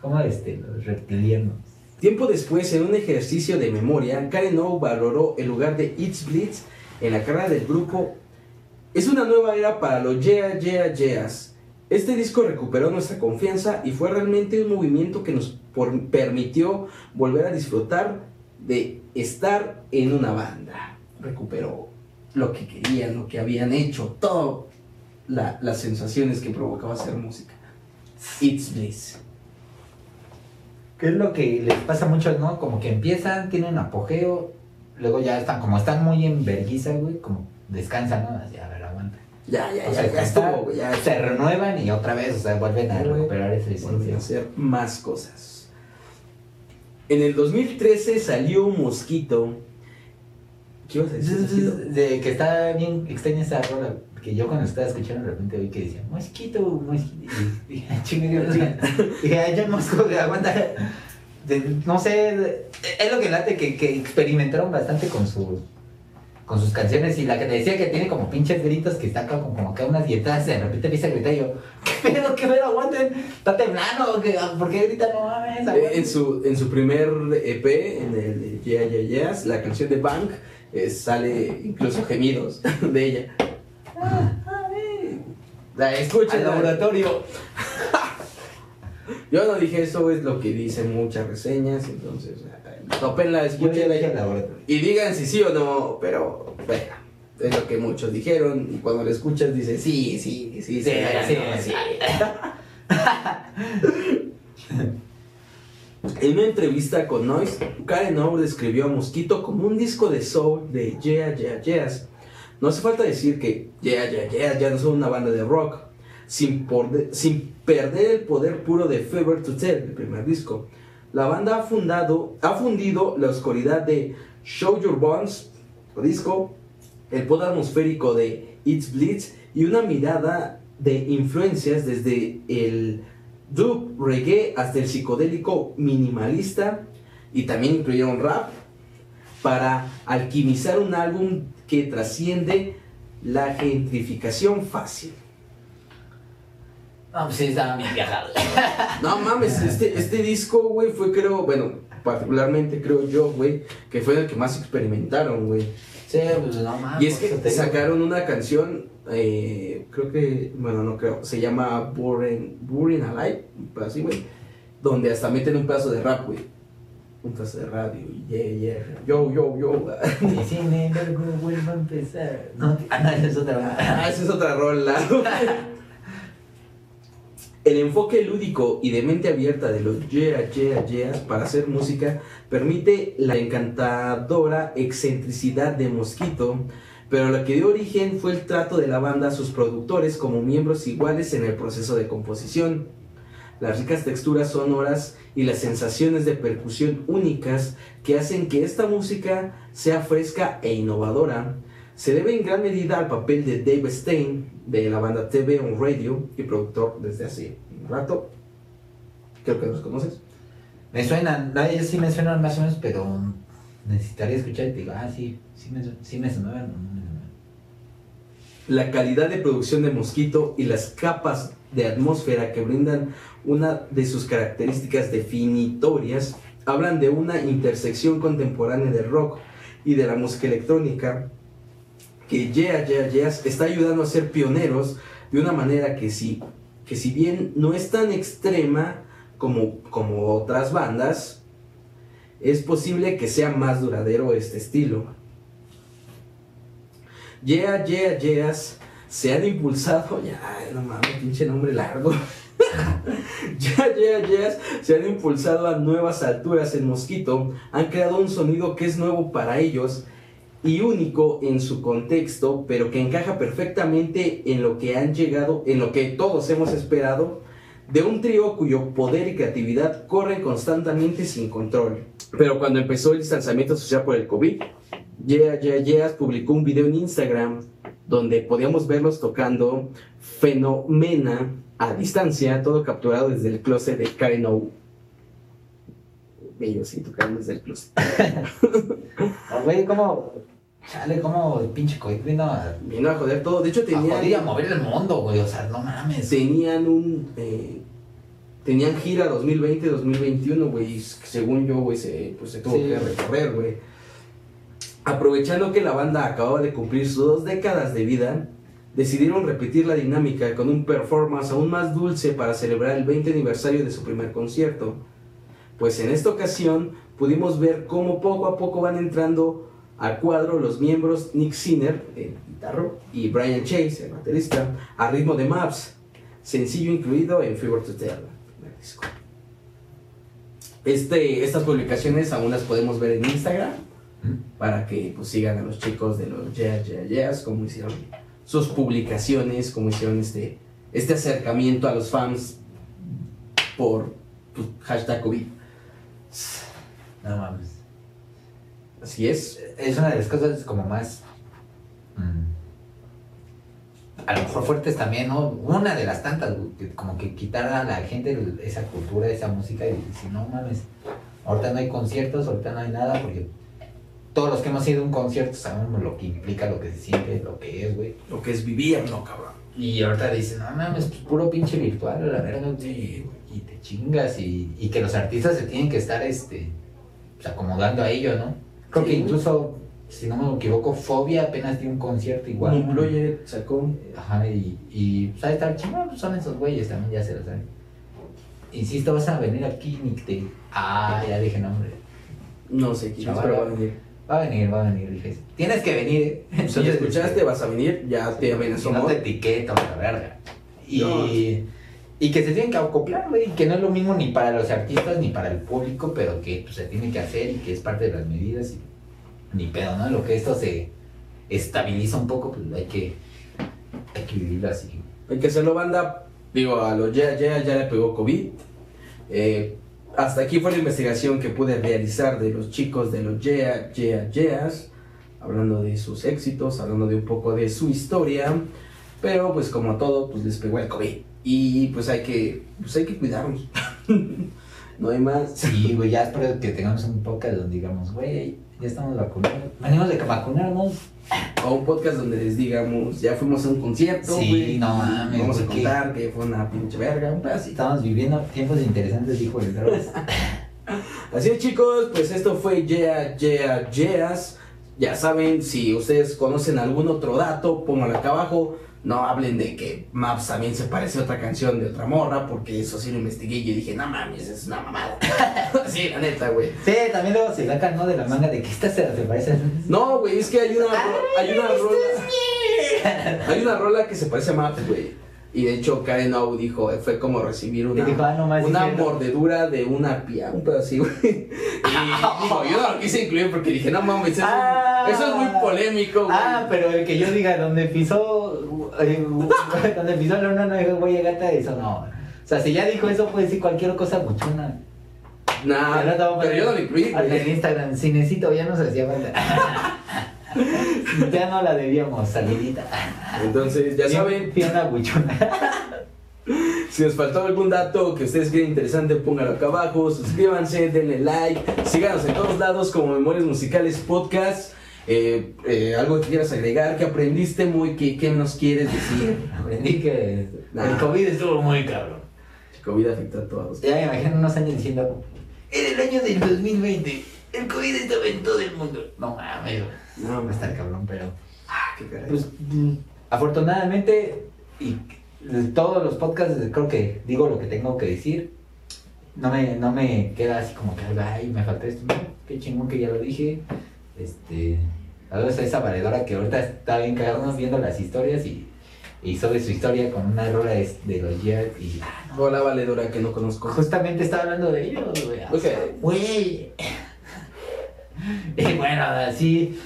¿Cómo este? Los reptilianos. Tiempo después, en un ejercicio de memoria, Karen O valoró el lugar de It's Blitz en la carrera del grupo. Es una nueva era para los Yeah Yeah Yeahs. Este disco recuperó nuestra confianza y fue realmente un movimiento que nos por- permitió volver a disfrutar de estar en una banda. Recuperó lo que querían, lo que habían hecho, todas las sensaciones que provocaba hacer música. It's Bliss. ¿Qué es lo que les pasa mucho, no? Como que empiezan, tienen apogeo, luego ya están, como están muy en vergüenza, güey, como descansan, ¿no? Así, a ver, aguanta. Ya, ya, O ya, sea, ya está- estuvo, güey, ya se renuevan y otra vez, o sea, vuelven a recuperar esa Volver a esencia. hacer más cosas. En el 2013 salió un mosquito. ¿Qué ibas a decir? De que está bien extraña esa rola, que yo cuando estaba escuchando de repente oí que decía, mosquito, mosquito, y dije, "Ah, chingue, Dios mío". dije, ay, ya mosco, aguanta. De- no sé, es lo que late, que, que experimentaron bastante con sus con sus canciones y la que te decía que tiene como pinches gritos que está acá como, como acá unas dietas, de repente empieza a gritar y yo, ¿qué pedo, qué pedo, aguanten? ¿Está temblando? ¿Qué- ¿Por qué grita? No mames, Eh, aguanten". En su, en su primer EP, en el Yeah Yeah Yeahs, la canción de Bank, eh, sale incluso gemidos de ella. Ah. La escuchen. Al laboratorio. Yo no dije eso, es lo que dicen muchas reseñas, entonces, eh, ya escúchenla y-. Y digan si sí o no, pero es lo que muchos dijeron. Y cuando lo escuchas dices, sí, sí, sí, sí, Sí, sí, sí, sí. En una entrevista con Noise, Karen O describió a Mosquito como un disco de soul de Yeah Yeah Yeahs. No hace falta decir que Yeah Yeah Yeahs ya no son una banda de rock, sin, porde- sin perder el poder puro de Fever to Tell, el primer disco. La banda ha, fundado, ha fundido la oscuridad de Show Your Bones, o disco, el pod atmosférico de It's Blitz y una mirada de influencias desde el dub reggae hasta el psicodélico minimalista y también incluyeron rap para alquimizar un álbum que trasciende la gentrificación fácil. No, pues sí, estaban bien viajados. No mames, este, este disco, güey, fue creo, bueno, particularmente creo yo, güey, que fue el que más experimentaron, güey. Sí, pues no mames. Y es que sacaron una canción, eh, creo que, bueno, no creo, se llama Burning, Burning Alive, así, güey, donde hasta meten un pedazo de rap, güey. Un pedazo de radio, yeah, yeah, yo, yo, yo. Y sin embargo vuelvo a empezar. No, ah, no, esa es otra. Ah, esa es otra rola. El enfoque lúdico y de mente abierta de los Yeah Yeah Yeahs para hacer música permite la encantadora excentricidad de Mosquito, pero lo que dio origen fue el trato de la banda a sus productores como miembros iguales en el proceso de composición. Las ricas texturas sonoras y las sensaciones de percusión únicas que hacen que esta música sea fresca e innovadora se debe en gran medida al papel de Dave Stein de la banda TV on Radio y productor desde hace un rato. Creo que los conoces. Me suenan, sí me suenan más o menos, pero necesitaría escuchar y te digo, ah, sí, sí me, sí me no. La calidad de producción de Mosquito y las capas de atmósfera que brindan una de sus características definitorias hablan de una intersección contemporánea del rock y de la música electrónica que Yeah Yeah Yeahs está ayudando a ser pioneros de una manera que sí, que si bien no es tan extrema como, como otras bandas, es posible que sea más duradero este estilo. Yeah Yeah Yeahs se han impulsado, ya, no mames, pinche nombre largo. Ya, ya, ya, se han impulsado a nuevas alturas en Mosquito, han creado un sonido que es nuevo para ellos y único en su contexto, pero que encaja perfectamente en lo que han llegado, en lo que todos hemos esperado, de un trío cuyo poder y creatividad corren constantemente sin control. Pero cuando empezó el distanciamiento social por el COVID, Yeah Yeah Yeah publicó un video en Instagram donde podíamos verlos tocando Fenomena a distancia, todo capturado desde el closet de Karen O. Ellos sí tocaron desde el closet. Oh, Güey, ¿cómo? Chale, ¿cómo el pinche COVID vino a, Vino a joder todo. De hecho, tenían, mover el mundo, güey? O sea, no mames. tenían un. eh, tenían gira 2020-2021, güey. y Según yo, güey, se, pues, se tuvo Sí. que recorrer, güey. Aprovechando que la banda acababa de cumplir sus dos décadas de vida, decidieron repetir la dinámica con un performance aún más dulce para celebrar el 20 aniversario de su primer concierto. Pues en esta ocasión pudimos ver cómo poco a poco van entrando a cuadro los miembros Nick Sinner, el guitarro, y Brian Chase, el baterista, a ritmo de Maps, sencillo incluido en Fever to Tell. el disco. Este, estas publicaciones aún las podemos ver en Instagram para que pues, sigan a los chicos de los Yeah Yeah Yeahs, como hicieron sus publicaciones, como hicieron este, este acercamiento a los fans por pues, hashtag COVID. No mames. Así es. Es una de las cosas como más. mm, a lo mejor fuertes también, ¿no? Una de las tantas, como que quitar a la gente esa cultura, esa música y si no mames, ahorita no hay conciertos, ahorita no hay nada, porque todos los que hemos ido a un concierto sabemos lo que implica, lo que se siente, lo que es, güey. Lo que es vivirlo, cabrón. Y ahorita dicen, no mames, pues puro pinche virtual, la verga, güey, y te chingas, y, y que los artistas se tienen que estar, este, pues, acomodando a ello, ¿no? Creo que incluso, si no me equivoco, Fobia apenas dio un concierto igual. Un project sacó. Ajá, y, y pues ahí está el chingón, pues son esos güeyes también, ya se lo saben. Insisto, vas a venir aquí, Nick, te... Ah, ya dije nombre. No sé quién es, pero va a venir. Va a venir, va a venir, dije. Tienes que venir, ¿eh? Si ya escuchaste, vas a venir, ya te amenazó. no te etiqueto, la verga. Y. y que se tienen que acoplar, güey, que no es lo mismo ni para los artistas ni para el público, pero que pues, se tiene que hacer y que es parte de las medidas y ni pedo, ¿no? Lo que esto se estabiliza un poco, pues hay que, hay que vivirlo así. Hay que hacerlo, banda. Digo, a los Yeah Yeah ya le pegó COVID. Eh, hasta aquí fue la investigación que pude realizar de los chicos de los Yeah Yeah Yeahs. Hablando de sus éxitos, hablando de un poco de su historia. Pero pues como todo, pues les pegó el COVID. Y pues hay que, pues hay que cuidarnos. no hay más. Sí, güey, ya espero que tengamos un podcast donde digamos, güey, ya estamos vacunados. Venimos de vacunarnos. O un podcast donde les digamos, ya fuimos a un concierto, Sí, güey. no mames, Vamos a contar que fue una pinche verga, un pedacito. Estamos viviendo tiempos interesantes, dijo el Dross. Así es chicos, pues esto fue Yeah, Yeah, Yeahs. Ya saben, si ustedes conocen algún otro dato, pónganlo acá abajo. No hablen de que Maps también se parece a otra canción de otra morra, porque eso sí lo investigué y yo dije, no mames, es una mamada. sí, la neta, güey. Sí, también luego se sacan, ¿no? De la manga de que esta se, parece a... No, güey, es que hay una, hay una rola. Hay una rola que se parece a Maps, güey. Y de hecho, Karen O dijo, fue como recibir una, dijo, ah, no más. una mordedura de una pía, un pedo así, güey. Y digo, yo no lo quise incluir porque dije, no mames, eso, Ah. eso es muy polémico, güey. Ah, pero el que yo diga, donde pisó, eh, donde pisó la luna no dijo güey gata, eso no. O sea, si ya dijo eso, puede decir cualquier cosa buchona. Nah, no a pero yo no lo incluí, Hasta en. Instagram, cinecito, ya nos hacía falta. ya no la debíamos, salidita. Entonces, ya saben, una buchona. si les faltó algún dato que ustedes creen interesante, pónganlo acá abajo, suscríbanse, denle like, síganos en todos lados como Memorias Musicales Podcast. Eh, eh, algo que quieras agregar, que aprendiste muy, que, ¿qué nos quieres decir? Aprendí que Nah. el COVID estuvo muy cabrón. COVID afecta a todos. Ya me imagino unos años diciendo, en el año del 2020, el COVID estaba en todo el mundo. No mames, No, va a estar cabrón, pero qué caray. Pues afortunadamente, y de todos los podcasts creo que digo lo que tengo que decir. No me, no me queda así como que, ay, me falta esto. Qué chingón que ya lo dije. Este, a esa valedora que ahorita está bien cagándonos viendo las historias y, y sobre su historia con una rola de, de los Jets y ah, no. Hola, valedora que no conozco. Justamente estaba hablando de ellos, güey. Güey. Y bueno, así.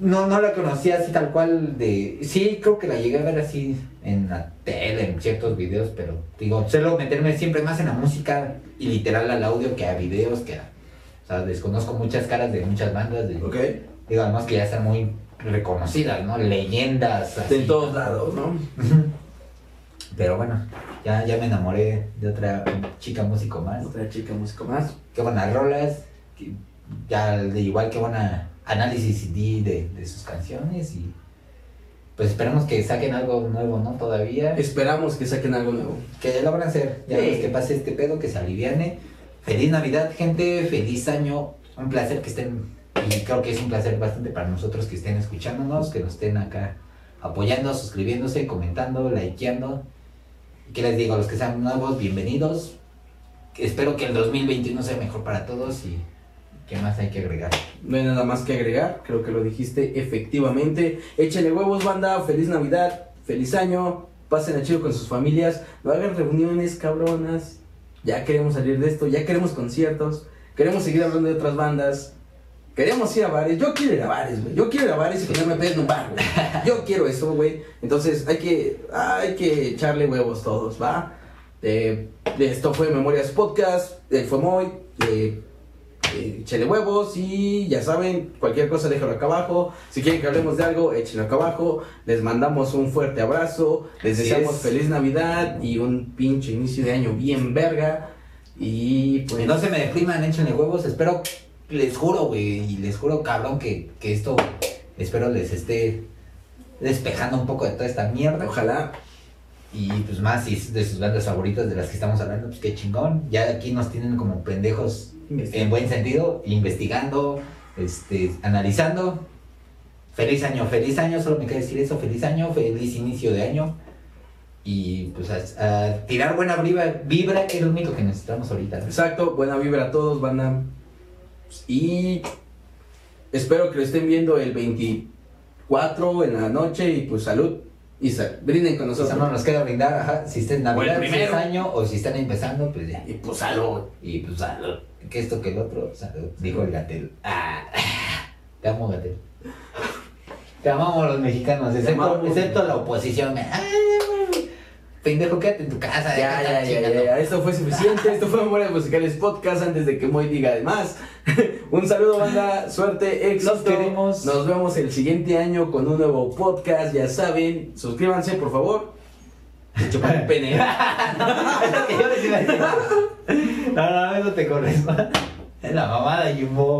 No, no la conocía así tal cual de. Sí, creo que la llegué a ver así en la tele, en ciertos videos, pero digo, suelo meterme siempre más en la música y literal al audio que a videos, que a. O sea, desconozco muchas caras de muchas bandas. De. Digo, además que ya están muy reconocidas, ¿no? Leyendas. así. De todos lados, ¿no? Pero bueno, ya, ya me enamoré de otra chica músico más. Otra chica músico más. Qué buenas rolas, que- ya de igual que buena análisis di de, de sus canciones y pues esperamos que saquen algo nuevo, ¿no? Todavía. Esperamos que saquen algo nuevo. Que lo van a hacer, ya Sí. que pase este pedo, que se aliviane. Feliz Navidad, gente, feliz año, un placer que estén, y creo que es un placer bastante para nosotros que estén escuchándonos, que nos estén acá apoyando, suscribiéndose, comentando, likeando. Y que les digo, a los que sean nuevos, bienvenidos. Espero que el 2021 sea mejor para todos y qué más hay que agregar. No hay nada más que agregar, creo que lo dijiste efectivamente. Échale huevos, banda, feliz Navidad, feliz año, pasen a chido con sus familias, no hagan reuniones cabronas. Ya queremos salir de esto, ya queremos conciertos, queremos seguir hablando de otras bandas. Queremos ir a bares, yo quiero ir a bares, güey. Yo quiero ir a bares y ponerme pedo en un bar, güey. Yo quiero eso, güey. Entonces hay que, hay que echarle huevos todos, ¿va? Eh, esto fue Memorias Podcast, eh, fue Moy, eh, échale huevos y ya saben, cualquier cosa déjalo acá abajo. Si quieren que hablemos de algo, échenlo acá abajo. Les mandamos un fuerte abrazo. Les Así deseamos es. feliz Navidad y un pinche inicio de año bien verga. Y pues No se me depriman, échenle huevos. Espero, les juro, güey, y les juro, cabrón, que, que esto, espero les esté despejando un poco de toda esta mierda. ojalá. Y pues más, si es de sus bandas favoritas de las que estamos hablando, pues qué chingón. Ya aquí nos tienen como pendejos en buen sentido, investigando, este, analizando. Feliz año, feliz año, solo me queda decir eso, feliz año, feliz inicio de año. Y pues a, a tirar buena vibra, vibra, que es lo único que necesitamos ahorita. ¿no? Exacto, buena vibra a todos, banda. Y espero que lo estén viendo el 24 en la noche y pues salud. Y sa- brinden con nosotros. no nos queda brindar, ajá, si está en Navidad, si es año, o si están empezando, pues ya. Y pues salud. Y pues salud. Que esto que el otro, salud. Dijo el Gatel. Ah, te amo, Gatel. Te amamos los mexicanos, excepto, amamos. excepto la oposición. Ay, pendejo, quédate en tu casa. Ya, ya, ya, ya, ya. Esto fue suficiente. Esto fue Memorias Musicales Podcast antes de que Moy diga de más. un saludo, banda. Suerte, éxito. Queremos. Nos vemos el siguiente año con un nuevo podcast. Ya saben, suscríbanse, por favor. Pene. Les iba a decir. No, no, eso te corresponde. Es la mamada, Jumbo.